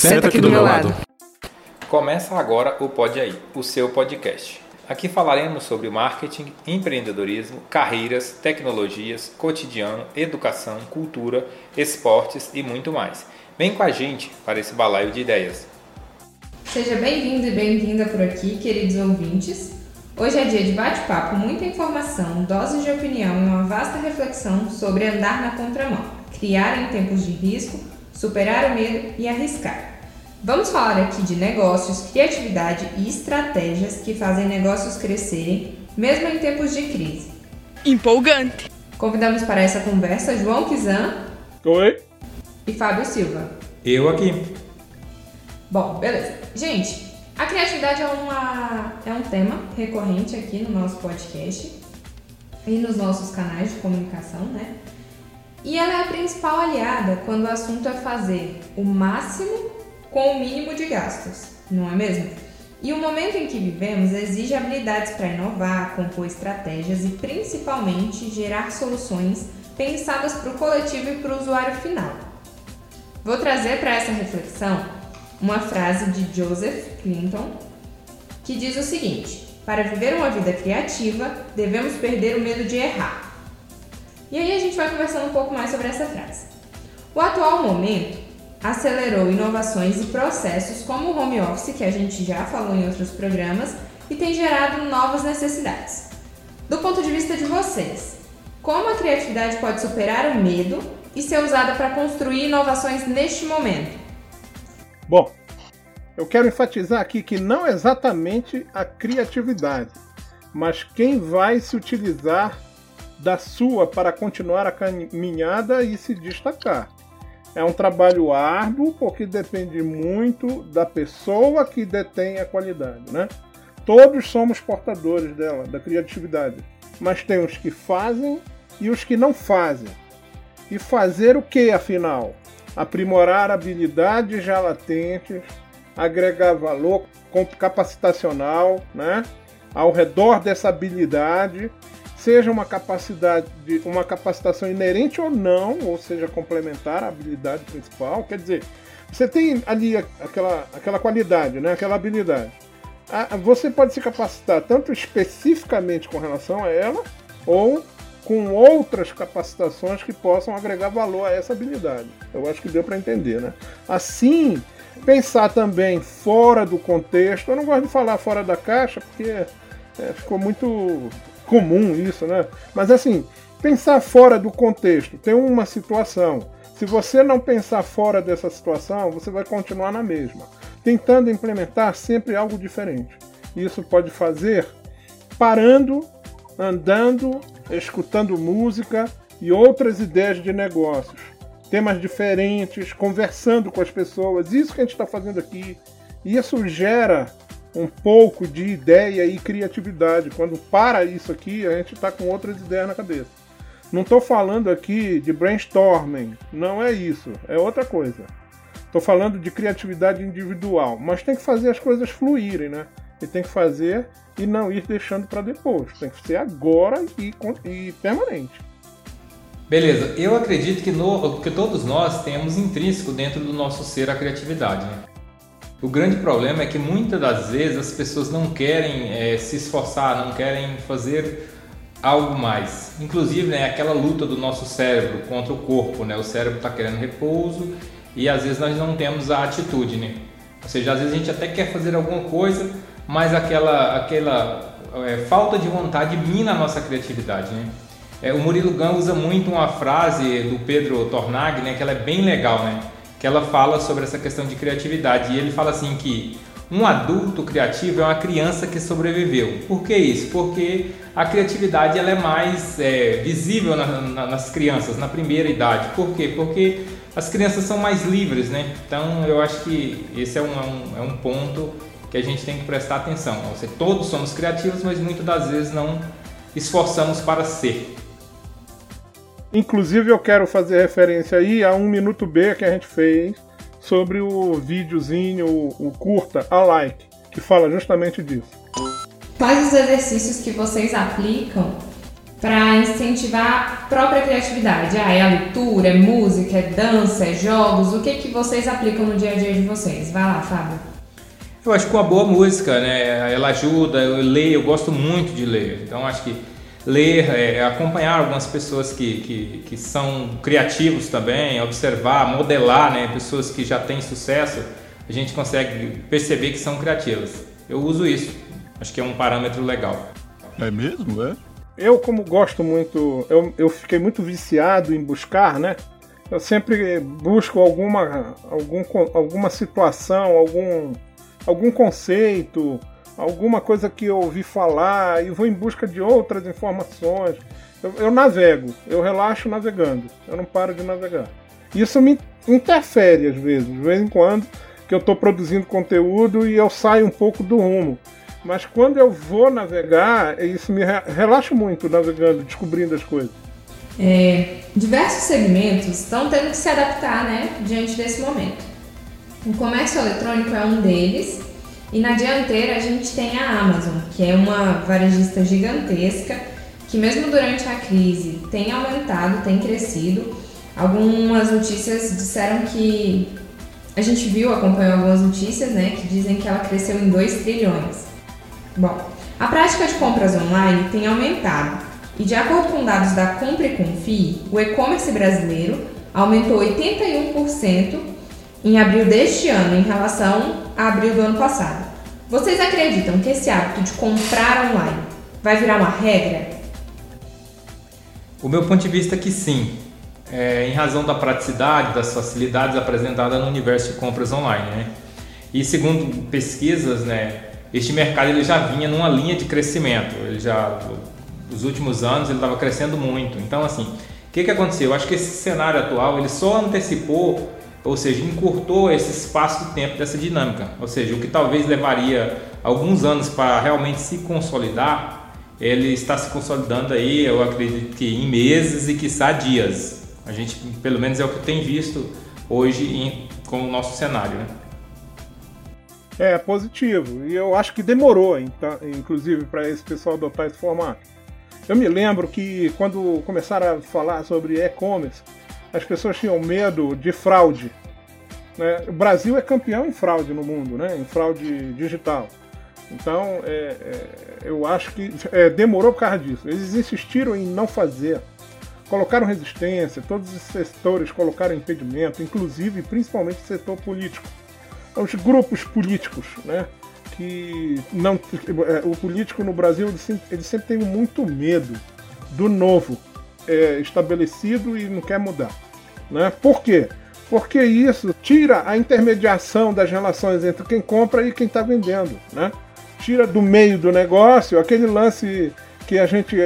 Senta aqui do meu lado. Começa agora o Pode Aí, o seu podcast. Aqui falaremos sobre marketing, empreendedorismo, carreiras, tecnologias, cotidiano, educação, cultura, esportes e muito mais. Vem com a gente para esse balaio de ideias. Seja bem-vindo e bem-vinda por aqui, queridos ouvintes. Hoje é dia de bate-papo, muita informação, doses de opinião e uma vasta reflexão sobre andar na contramão, criar em tempos de risco, superar o medo e arriscar. Vamos falar aqui de negócios, criatividade e estratégias que fazem negócios crescerem, mesmo em tempos de crise. Empolgante! Convidamos para essa conversa João Kizan. Oi. E Fábio Silva. Eu aqui. Bom, beleza. Gente, a criatividade é, uma, é um tema recorrente aqui no nosso podcast e nos nossos canais de comunicação, né? E ela é a principal aliada quando o assunto é fazer o máximo com o mínimo de gastos, não é mesmo? E o momento em que vivemos exige habilidades para inovar, compor estratégias e principalmente gerar soluções pensadas para o coletivo e para o usuário final. Vou trazer para essa reflexão uma frase de Joseph Clinton que diz o seguinte: Para viver uma vida criativa, devemos perder o medo de errar. E aí a gente vai conversando um pouco mais sobre essa frase. O atual momento acelerou inovações e processos como o home office, que a gente já falou em outros programas, e tem gerado novas necessidades. Do ponto de vista de vocês, como a criatividade pode superar o medo e ser usada para construir inovações neste momento? Bom, eu quero enfatizar aqui que não exatamente a criatividade, mas quem vai se utilizar da sua para continuar a caminhada e se destacar. É um trabalho árduo porque depende muito da pessoa que detém a qualidade, né? Todos somos portadores dela, da criatividade, mas tem os que fazem e os que não fazem. E fazer o que, afinal? aprimorar habilidades já latentes, agregar valor capacitacional, né? Ao redor dessa habilidade, seja uma capacidade, de, uma capacitação inerente ou não, ou seja, complementar a habilidade principal. Quer dizer, você tem ali aquela, aquela qualidade, né? Aquela habilidade. Você pode se capacitar tanto especificamente com relação a ela, ou com outras capacitações que possam agregar valor a essa habilidade. Eu acho que deu para entender, né? Assim, pensar também fora do contexto. Eu não gosto de falar fora da caixa porque é, ficou muito comum isso, né? Mas assim, pensar fora do contexto. Tem uma situação. Se você não pensar fora dessa situação, você vai continuar na mesma, tentando implementar sempre algo diferente. Isso pode fazer parando, andando escutando música e outras ideias de negócios, temas diferentes, conversando com as pessoas. Isso que a gente está fazendo aqui. Isso gera um pouco de ideia e criatividade. Quando para isso aqui, a gente está com outras ideias na cabeça. Não estou falando aqui de brainstorming, não é isso, é outra coisa. Estou falando de criatividade individual, mas tem que fazer as coisas fluírem, né? E tem que fazer e não ir deixando para depois. Tem que ser agora e, e permanente. Beleza, eu acredito que, no, que todos nós temos intrínseco dentro do nosso ser a criatividade. Né? O grande problema é que muitas das vezes as pessoas não querem é, se esforçar, não querem fazer algo mais. Inclusive, né, aquela luta do nosso cérebro contra o corpo, né? O cérebro está querendo repouso e às vezes nós não temos a atitude, né? Ou seja, às vezes a gente até quer fazer alguma coisa, mas aquela, aquela é, falta de vontade mina a nossa criatividade. Né? É, o Murilo Gun usa muito uma frase do Pedro Tornag, né, que ela é bem legal, né? Que ela fala sobre essa questão de criatividade. E ele fala assim que um adulto criativo é uma criança que sobreviveu. Por que isso? Porque a criatividade ela é mais é, visível na, na, nas crianças, na primeira idade. Por quê? Porque as crianças são mais livres, né? Então eu acho que esse é um, é um, é um ponto que a gente tem que prestar atenção. Ou seja, todos somos criativos, mas muitas das vezes não esforçamos para ser. Inclusive eu quero fazer referência aí a um minuto B que a gente fez sobre o videozinho, o, o curta, a like, que fala justamente disso. Quais os exercícios que vocês aplicam para incentivar a própria criatividade? Ah, é a leitura, é música, é dança, é jogos? O que, que vocês aplicam no dia a dia de vocês? Vai lá, Fábio. Eu acho que uma boa música, né? Ela ajuda, eu leio, eu gosto muito de ler. Então acho que ler, é, acompanhar algumas pessoas que, que, que são criativos também, observar, modelar, né? Pessoas que já têm sucesso, a gente consegue perceber que são criativas. Eu uso isso. Acho que é um parâmetro legal. É mesmo, é? Eu, como gosto muito, eu, eu fiquei muito viciado em buscar, né? Eu sempre busco alguma, algum, alguma situação, algum, algum conceito, alguma coisa que eu ouvi falar e vou em busca de outras informações. Eu, eu navego, eu relaxo navegando, eu não paro de navegar. Isso me interfere às vezes, de vez em quando, que eu estou produzindo conteúdo e eu saio um pouco do rumo. Mas quando eu vou navegar, isso me relaxa muito navegando, descobrindo as coisas. É, diversos segmentos estão tendo que se adaptar né, diante desse momento. O comércio eletrônico é um deles, e na dianteira a gente tem a Amazon, que é uma varejista gigantesca, que mesmo durante a crise tem aumentado, tem crescido. Algumas notícias disseram que a gente viu, acompanhou algumas notícias, né, que dizem que ela cresceu em 2 trilhões. Bom, a prática de compras online tem aumentado e, de acordo com dados da Compre Confie, o e-commerce brasileiro aumentou 81% em abril deste ano em relação a abril do ano passado. Vocês acreditam que esse hábito de comprar online vai virar uma regra? O meu ponto de vista é que sim, é, em razão da praticidade, das facilidades apresentadas no universo de compras online. Né? E segundo pesquisas, né, este mercado ele já vinha numa linha de crescimento. Ele já, nos últimos anos, ele estava crescendo muito. Então, assim, o que, que aconteceu? Eu acho que esse cenário atual ele só antecipou, ou seja, encurtou esse espaço de tempo dessa dinâmica. Ou seja, o que talvez levaria alguns anos para realmente se consolidar, ele está se consolidando aí, eu acredito que em meses e quiçá dias. A gente, pelo menos, é o que tem visto hoje em, com o nosso cenário. Né? É positivo. E eu acho que demorou, então, inclusive, para esse pessoal adotar esse formato. Eu me lembro que quando começaram a falar sobre e-commerce, as pessoas tinham medo de fraude. Né? O Brasil é campeão em fraude no mundo, né? em fraude digital. Então, é, é, eu acho que é, demorou por causa disso. Eles insistiram em não fazer. Colocaram resistência, todos os setores colocaram impedimento, inclusive, principalmente o setor político os grupos políticos, né? Que não, é, o político no Brasil ele sempre, ele sempre tem muito medo do novo é, estabelecido e não quer mudar, né? Por quê? Porque isso tira a intermediação das relações entre quem compra e quem está vendendo, né? Tira do meio do negócio aquele lance que a gente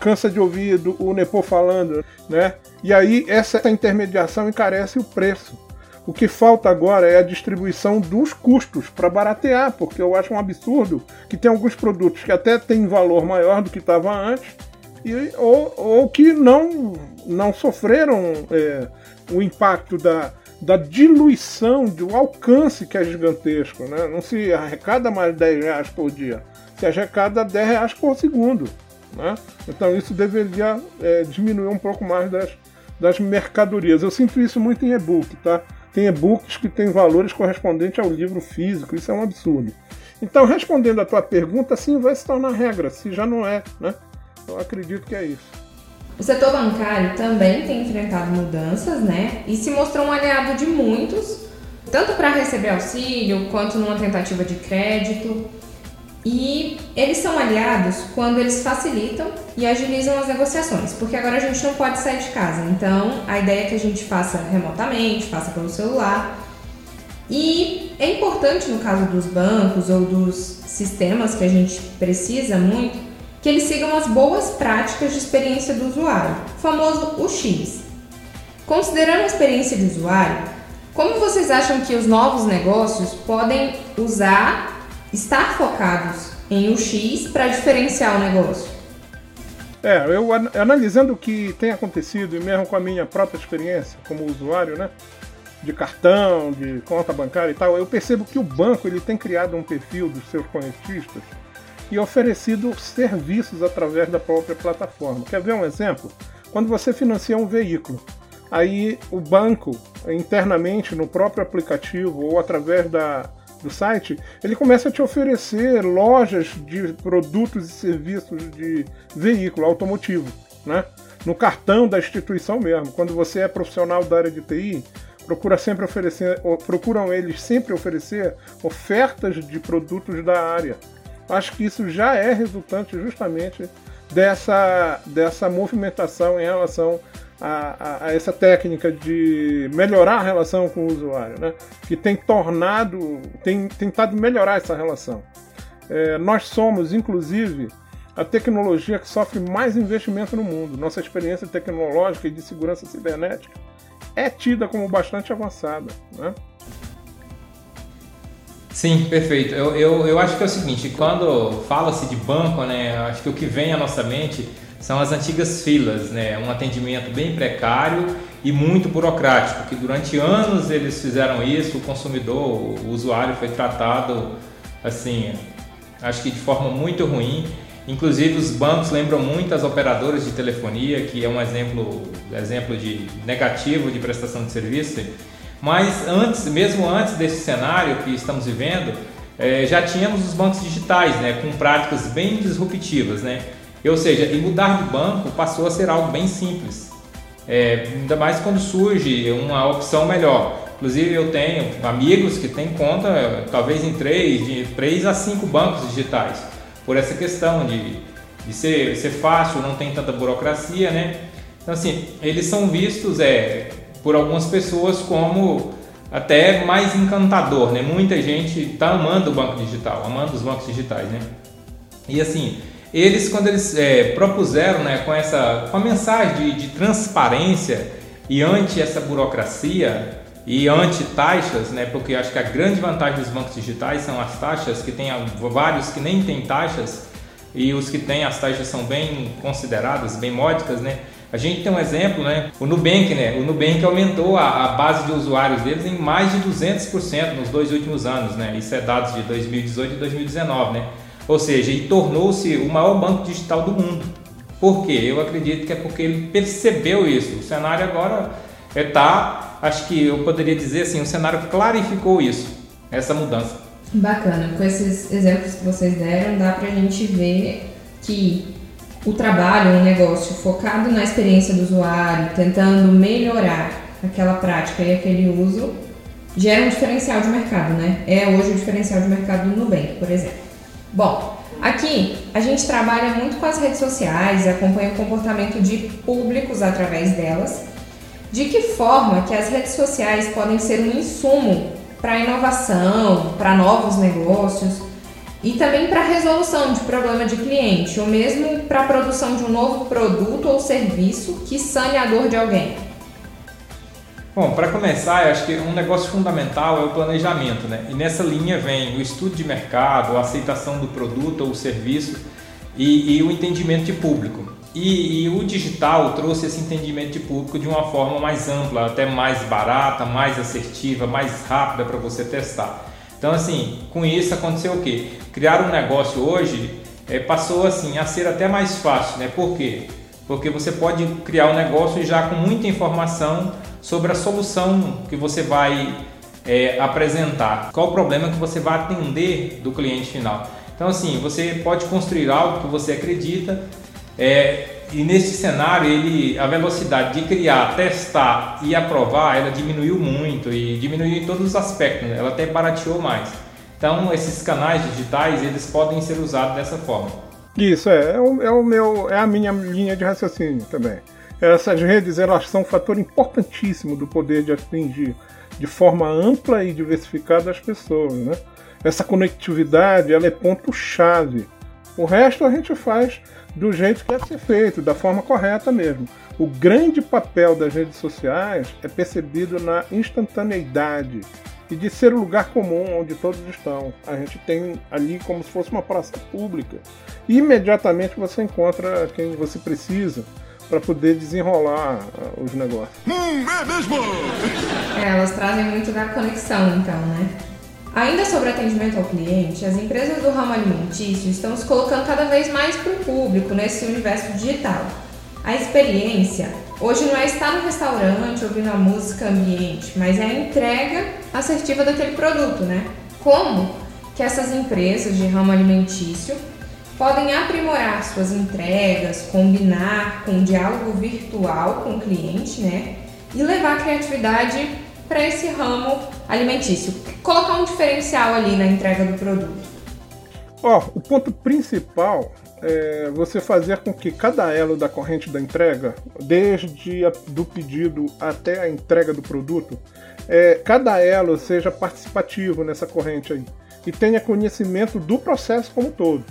cansa de ouvir do, o Nepo falando, né? E aí essa intermediação encarece o preço. O que falta agora é a distribuição dos custos para baratear, porque eu acho um absurdo que tem alguns produtos que até têm valor maior do que estava antes, e, ou, ou que não, não sofreram é, o impacto da, da diluição do alcance que é gigantesco. Né? Não se arrecada mais 10 reais por dia, se arrecada 10 reais por segundo. Né? Então isso deveria é, diminuir um pouco mais das, das mercadorias. Eu sinto isso muito em e-book, tá? Tem e-books que têm valores correspondentes ao livro físico, isso é um absurdo. Então, respondendo a tua pergunta, sim, vai se tornar regra, se já não é, né? Eu acredito que é isso. O setor bancário também tem enfrentado mudanças, né? E se mostrou um aliado de muitos, tanto para receber auxílio quanto numa tentativa de crédito. E eles são aliados quando eles facilitam e agilizam as negociações, porque agora a gente não pode sair de casa. Então, a ideia é que a gente faça remotamente, faça pelo celular. E é importante no caso dos bancos ou dos sistemas que a gente precisa muito, que eles sigam as boas práticas de experiência do usuário, famoso UX. Considerando a experiência do usuário, como vocês acham que os novos negócios podem usar estar focados em UX para diferenciar o negócio? É, eu analisando o que tem acontecido, e mesmo com a minha própria experiência como usuário, né? De cartão, de conta bancária e tal, eu percebo que o banco ele tem criado um perfil dos seus correntistas e oferecido serviços através da própria plataforma. Quer ver um exemplo? Quando você financia um veículo, aí o banco internamente no próprio aplicativo ou através da, do site, ele começa a te oferecer lojas de produtos e serviços de veículo automotivo, né? No cartão da instituição mesmo. Quando você é profissional da área de TI, procura sempre oferecer, procuram eles sempre oferecer ofertas de produtos da área. Acho que isso já é resultante justamente dessa, dessa movimentação em relação a, a, a, essa técnica de melhorar a relação com o usuário, né? que tem tornado, tem tentado melhorar essa relação. É, nós somos, inclusive, a tecnologia que sofre mais investimento no mundo. Nossa experiência tecnológica e de segurança cibernética é tida como bastante avançada. Né? Sim, perfeito. Eu, eu, eu acho que é o seguinte, quando fala-se de banco, né, acho que o que vem à nossa mente são as antigas filas, né, um atendimento bem precário e muito burocrático, que durante anos eles fizeram isso, o consumidor, o usuário foi tratado assim, acho que de forma muito ruim. Inclusive os bancos lembram muito as operadoras de telefonia, que é um exemplo, exemplo de negativo de prestação de serviço mas antes, mesmo antes desse cenário que estamos vivendo, é, já tínhamos os bancos digitais, né, com práticas bem disruptivas, né? Ou seja, e mudar de banco passou a ser algo bem simples. É, ainda mais quando surge uma opção melhor. Inclusive eu tenho amigos que têm conta talvez em três, de três a cinco bancos digitais, por essa questão de, de ser, ser fácil, não tem tanta burocracia, né? Então assim, eles são vistos é, por algumas pessoas como até mais encantador, né? Muita gente está amando o banco digital, amando os bancos digitais, né? E assim, eles quando eles é, propuseram, né, com essa, com a mensagem de, de transparência e anti essa burocracia e anti taxas, né? Porque acho que a grande vantagem dos bancos digitais são as taxas, que tem vários que nem têm taxas e os que têm as taxas são bem consideradas, bem módicas, né? A gente tem um exemplo, né? O Nubank, né? O Nubank aumentou a, a base de usuários deles em mais de 200% nos dois últimos anos, né? Isso é dados de 2018 e 2019, né? Ou seja, ele tornou-se o maior banco digital do mundo. Por quê? Eu acredito que é porque ele percebeu isso. O cenário agora está, acho que eu poderia dizer assim, o cenário clarificou isso, essa mudança. Bacana. Com esses exemplos que vocês deram, dá para a gente ver que o trabalho, um negócio focado na experiência do usuário, tentando melhorar aquela prática e aquele uso, gera um diferencial de mercado, né? É hoje o diferencial de mercado do Nubank, por exemplo. Bom, aqui a gente trabalha muito com as redes sociais, acompanha o comportamento de públicos através delas. De que forma que as redes sociais podem ser um insumo para inovação, para novos negócios, e também para resolução de problema de cliente, ou mesmo para a produção de um novo produto ou serviço que sane a dor de alguém? Bom, para começar, eu acho que um negócio fundamental é o planejamento, né? E nessa linha vem o estudo de mercado, a aceitação do produto ou serviço e, e o entendimento de público. E, e, o digital trouxe esse entendimento de público de uma forma mais ampla, até mais barata, mais assertiva, mais rápida para você testar. Então, assim, com isso aconteceu o quê? Criar um negócio hoje é, passou assim a ser até mais fácil, né? Por quê? Porque você pode criar um negócio já com muita informação sobre a solução que você vai é, apresentar, qual o problema que você vai atender do cliente final. Então, assim, você pode construir algo que você acredita é, e nesse cenário, ele, a velocidade de criar, testar e aprovar, ela diminuiu muito e diminuiu em todos os aspectos, né? ela até barateou mais. Então, esses canais digitais, eles podem ser usados dessa forma. Isso, é, é o, é o meu, é a minha linha de raciocínio também. Essas redes, elas são um fator importantíssimo do poder de atingir de forma ampla e diversificada as pessoas, né? Essa conectividade, ela é ponto-chave. O resto a gente faz do jeito que deve ser feito, da forma correta mesmo. O grande papel das redes sociais é percebido na instantaneidade e de ser o lugar comum onde todos estão. A gente tem ali como se fosse uma praça pública. E imediatamente você encontra quem você precisa para poder desenrolar uh, os negócios. Hum, é mesmo! É, elas trazem muito da conexão, então, né? Ainda sobre atendimento ao cliente, as empresas do ramo alimentício estão se colocando cada vez mais para o público nesse universo digital. A experiência hoje não é estar no restaurante ouvindo a música ambiente, mas é a entrega assertiva daquele produto, né? Como que essas empresas de ramo alimentício podem aprimorar suas entregas, combinar com um diálogo virtual com o cliente, né? E levar a criatividade para esse ramo alimentício. Colocar um diferencial ali na entrega do produto. Ó, oh, o ponto principal é você fazer com que cada elo da corrente da entrega, desde a, do pedido até a entrega do produto, é, cada elo seja participativo nessa corrente aí e tenha conhecimento do processo como um todo.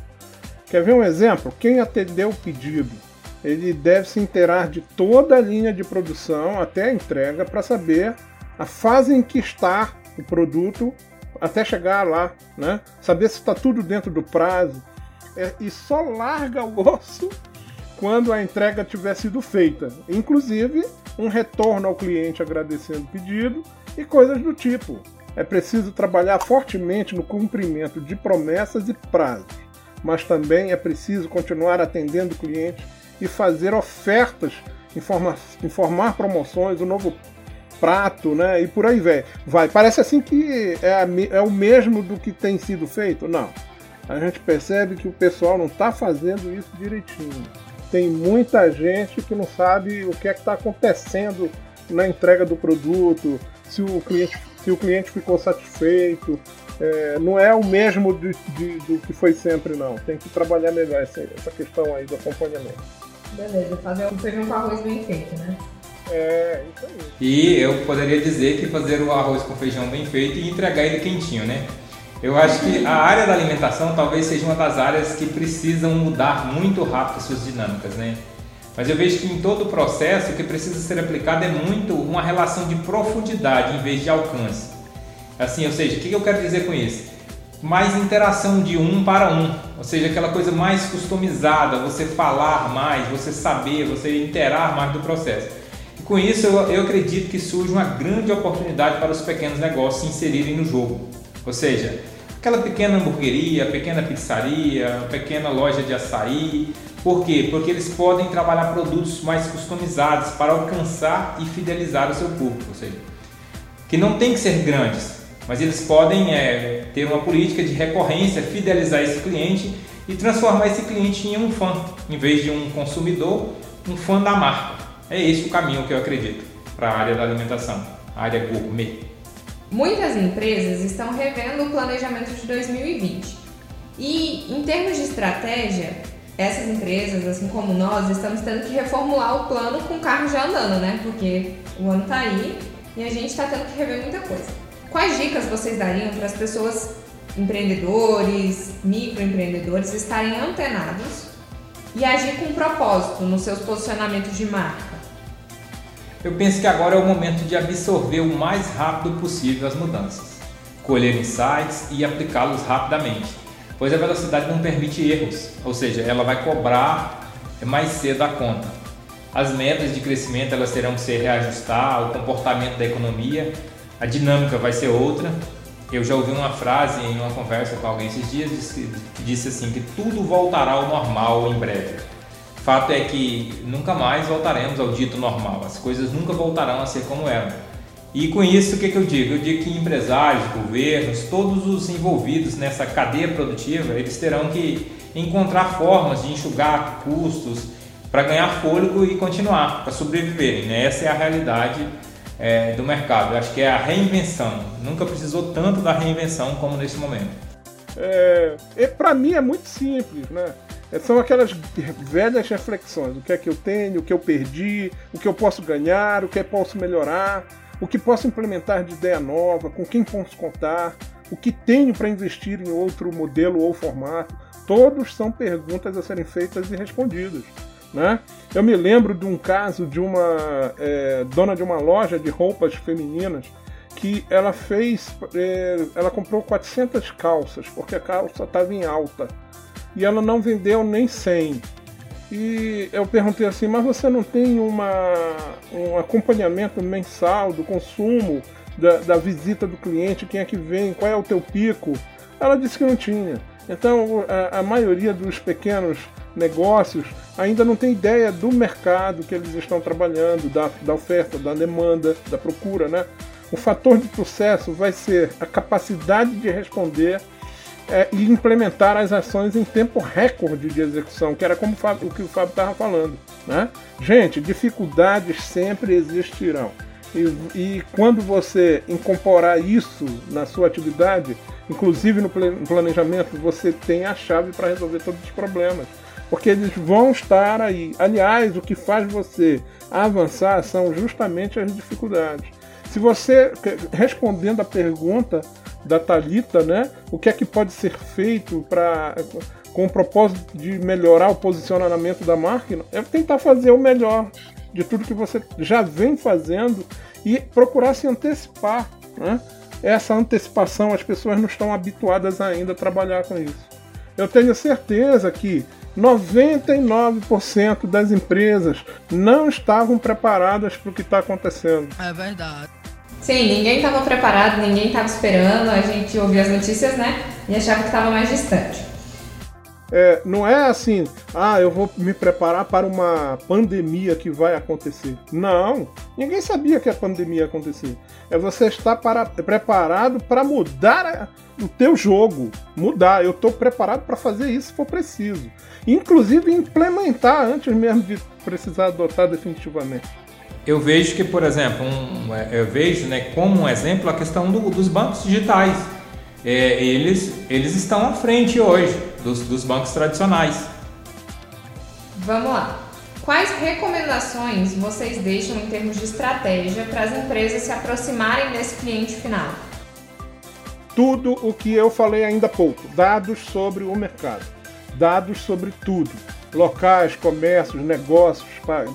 Quer ver um exemplo? Quem atendeu o pedido, ele deve se inteirar de toda a linha de produção até a entrega para saber a fase em que está o produto até chegar lá, né? Saber se está tudo dentro do prazo. É, e só larga o osso quando a entrega tiver sido feita. Inclusive, um retorno ao cliente agradecendo o pedido e coisas do tipo. É preciso trabalhar fortemente no cumprimento de promessas e prazos mas também é preciso continuar atendendo o cliente e fazer ofertas, informar, informar promoções, o novo prato, né? E por aí vai. vai. Parece assim que é, é o mesmo do que tem sido feito? Não. A gente percebe que o pessoal não está fazendo isso direitinho. Tem muita gente que não sabe o que é que está acontecendo na entrega do produto, se o cliente, se o cliente ficou satisfeito, é, não é o mesmo de, de, do que foi sempre, não. Tem que trabalhar melhor essa, essa questão aí do acompanhamento. Beleza, fazer um feijão com arroz bem feito, né? É, isso aí. E eu poderia dizer que fazer o arroz com feijão bem feito e entregar ele quentinho, né? Eu acho que a área da alimentação talvez seja uma das áreas que precisam mudar muito rápido suas dinâmicas, né? Mas eu vejo que em todo o processo o que precisa ser aplicado é muito uma relação de profundidade em vez de alcance. Assim, ou seja, o que eu quero dizer com isso? Mais interação de um para um, ou seja, aquela coisa mais customizada, você falar mais, você saber, você interar mais do processo. Com isso, eu, eu acredito que surge uma grande oportunidade para os pequenos negócios se inserirem no jogo. Ou seja, aquela pequena hamburgueria, pequena pizzaria, pequena loja de açaí. Por quê? Porque eles podem trabalhar produtos mais customizados para alcançar e fidelizar o seu público. Ou seja, que não tem que ser grandes, mas eles podem é, ter uma política de recorrência, fidelizar esse cliente e transformar esse cliente em um fã, em vez de um consumidor, um fã da marca. É esse o caminho que eu acredito para a área da alimentação, a área gourmet. Muitas empresas estão revendo o planejamento de 2020. E em termos de estratégia, essas empresas, assim como nós, estamos tendo que reformular o plano com o carro já andando, né? Porque o ano está aí e a gente está tendo que rever muita coisa. Quais dicas vocês dariam para as pessoas, empreendedores, microempreendedores, estarem antenados e agir com propósito nos seus posicionamentos de marca? Eu penso que agora é o momento de absorver o mais rápido possível as mudanças, colher insights e aplicá-los rapidamente, pois a velocidade não permite erros, ou seja, ela vai cobrar mais cedo a conta. As metas de crescimento elas terão que ser reajustar ao comportamento da economia a dinâmica vai ser outra. Eu já ouvi uma frase em uma conversa com alguém esses dias que disse assim que tudo voltará ao normal em breve. Fato é que nunca mais voltaremos ao dito normal. As coisas nunca voltarão a ser como eram. E com isso, o que, que eu digo? Eu digo que empresários, governos, todos os envolvidos nessa cadeia produtiva, eles terão que encontrar formas de enxugar custos para ganhar fôlego e continuar, para sobreviverem. Né? Essa é a realidade é, do mercado. Eu acho que é a reinvenção. Nunca precisou tanto da reinvenção como nesse momento. É, para mim é muito simples, né? É, são aquelas velhas reflexões: o que é que eu tenho, o que eu perdi, o que eu posso ganhar, o que eu posso melhorar, o que posso implementar de ideia nova, com quem posso contar, o que tenho para investir em outro modelo ou formato. Todos são perguntas a serem feitas e respondidas. Né? Eu me lembro de um caso de uma é, dona de uma loja de roupas femininas que ela fez, é, ela comprou 400 calças porque a calça estava em alta e ela não vendeu nem 100. E eu perguntei assim, mas você não tem uma, um acompanhamento mensal do consumo da, da visita do cliente, quem é que vem, qual é o teu pico. Ela disse que não tinha. Então a, a maioria dos pequenos negócios ainda não tem ideia do mercado que eles estão trabalhando, da, da oferta, da demanda, da procura, né? O fator de sucesso vai ser a capacidade de responder é, e implementar as ações em tempo recorde de execução, que era como o que o Fábio estava falando. Né? Gente, dificuldades sempre existirão. E, e, quando você incorporar isso na sua atividade, inclusive no planejamento, você tem a chave para resolver todos os problemas. Porque eles vão estar aí. Aliás, o que faz você avançar são justamente as dificuldades. Se você, respondendo a pergunta da Talita, né, o que é que pode ser feito para com o propósito de melhorar o posicionamento da máquina, é tentar fazer o melhor de tudo que você já vem fazendo e procurar se antecipar. Né? Essa antecipação, as pessoas não estão habituadas ainda a trabalhar com isso. Eu tenho certeza que 99% das empresas não estavam preparadas para o que está acontecendo. É verdade. Sim, ninguém estava preparado, ninguém estava esperando, a gente ouvia as notícias, né? E achava que estava mais distante. É, não é assim, ah, eu vou me preparar para uma pandemia que vai acontecer. Não, ninguém sabia que a pandemia ia acontecer. É você estar para, preparado para mudar o teu jogo, mudar. Eu estou preparado para fazer isso se for preciso. Inclusive implementar antes mesmo de precisar adotar definitivamente. Eu vejo que, por exemplo, um, é, eu vejo né, como um exemplo a questão do, dos bancos digitais. É, eles, eles estão à frente hoje dos, dos bancos tradicionais. Vamos lá. Quais recomendações vocês deixam em termos de estratégia para as empresas se aproximarem desse cliente final? Tudo o que eu falei ainda há pouco, dados sobre o mercado, dados sobre tudo, locais, comércios, negócios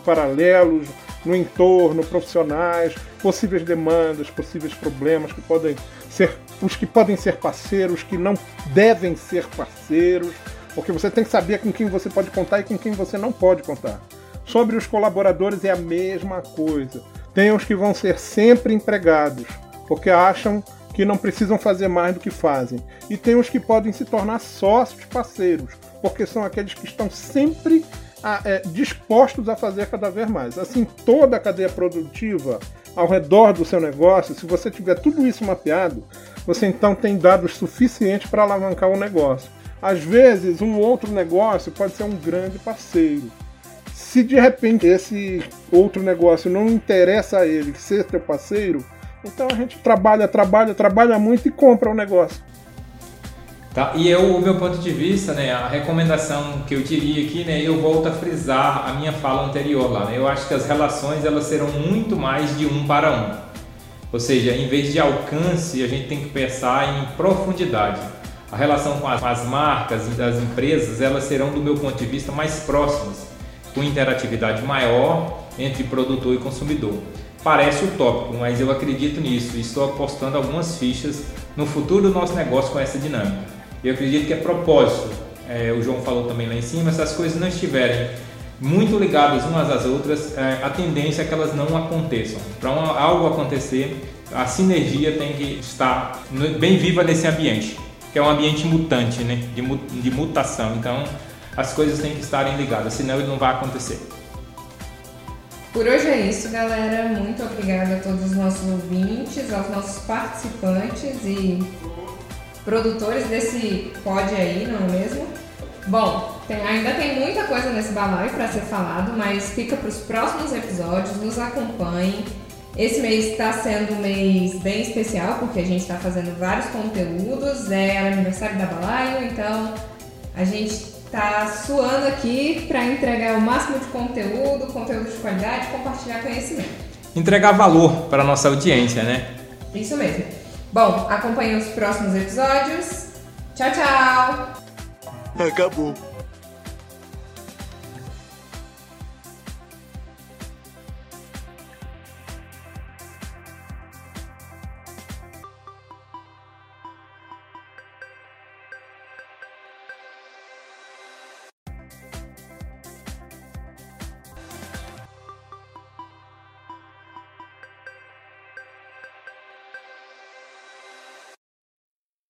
paralelos, no entorno, profissionais, possíveis demandas, possíveis problemas que podem ser os que podem ser parceiros, que não devem ser parceiros, porque você tem que saber com quem você pode contar e com quem você não pode contar. Sobre os colaboradores é a mesma coisa. Tem os que vão ser sempre empregados, porque acham que não precisam fazer mais do que fazem. E tem os que podem se tornar sócios parceiros, porque são aqueles que estão sempre a, é, dispostos a fazer cada vez mais. Assim, toda a cadeia produtiva ao redor do seu negócio, se você tiver tudo isso mapeado, você então tem dados suficientes para alavancar o negócio. Às vezes, um outro negócio pode ser um grande parceiro. Se de repente esse outro negócio não interessa a ele ser teu parceiro, então a gente trabalha, trabalha, trabalha muito e compra o negócio. Tá? E eu, o meu ponto de vista, né, a recomendação que eu diria aqui, né, eu volto a frisar a minha fala anterior lá. Né, eu acho que as relações elas serão muito mais de um para um. Ou seja, em vez de alcance, a gente tem que pensar em profundidade. A relação com as, as marcas e das empresas, elas serão, do meu ponto de vista, mais próximas, com interatividade maior entre produtor e consumidor. Parece utópico, mas eu acredito nisso e estou apostando algumas fichas no futuro do nosso negócio com essa dinâmica. Eu acredito que é propósito. É, o João falou também lá em cima, se as coisas não estiverem muito ligadas umas às outras, é, a tendência é que elas não aconteçam. Para algo acontecer, a sinergia tem que estar bem viva nesse ambiente, que é um ambiente mutante, né? de, de mutação. Então, as coisas têm que estarem ligadas, senão ele não vai acontecer. Por hoje é isso, galera. Muito obrigada a todos os nossos ouvintes, aos nossos participantes e produtores desse pod aí, não é mesmo? Bom, tem, ainda tem muita coisa nesse balaio para ser falado, mas fica para os próximos episódios, nos acompanhem. Esse mês está sendo um mês bem especial, porque a gente está fazendo vários conteúdos, é aniversário da Balaio, então a gente está suando aqui para entregar o máximo de conteúdo, conteúdo de qualidade, compartilhar conhecimento. Entregar valor para a nossa audiência, né? Isso mesmo. Bom, acompanhe os próximos episódios. Tchau, tchau! Acabou.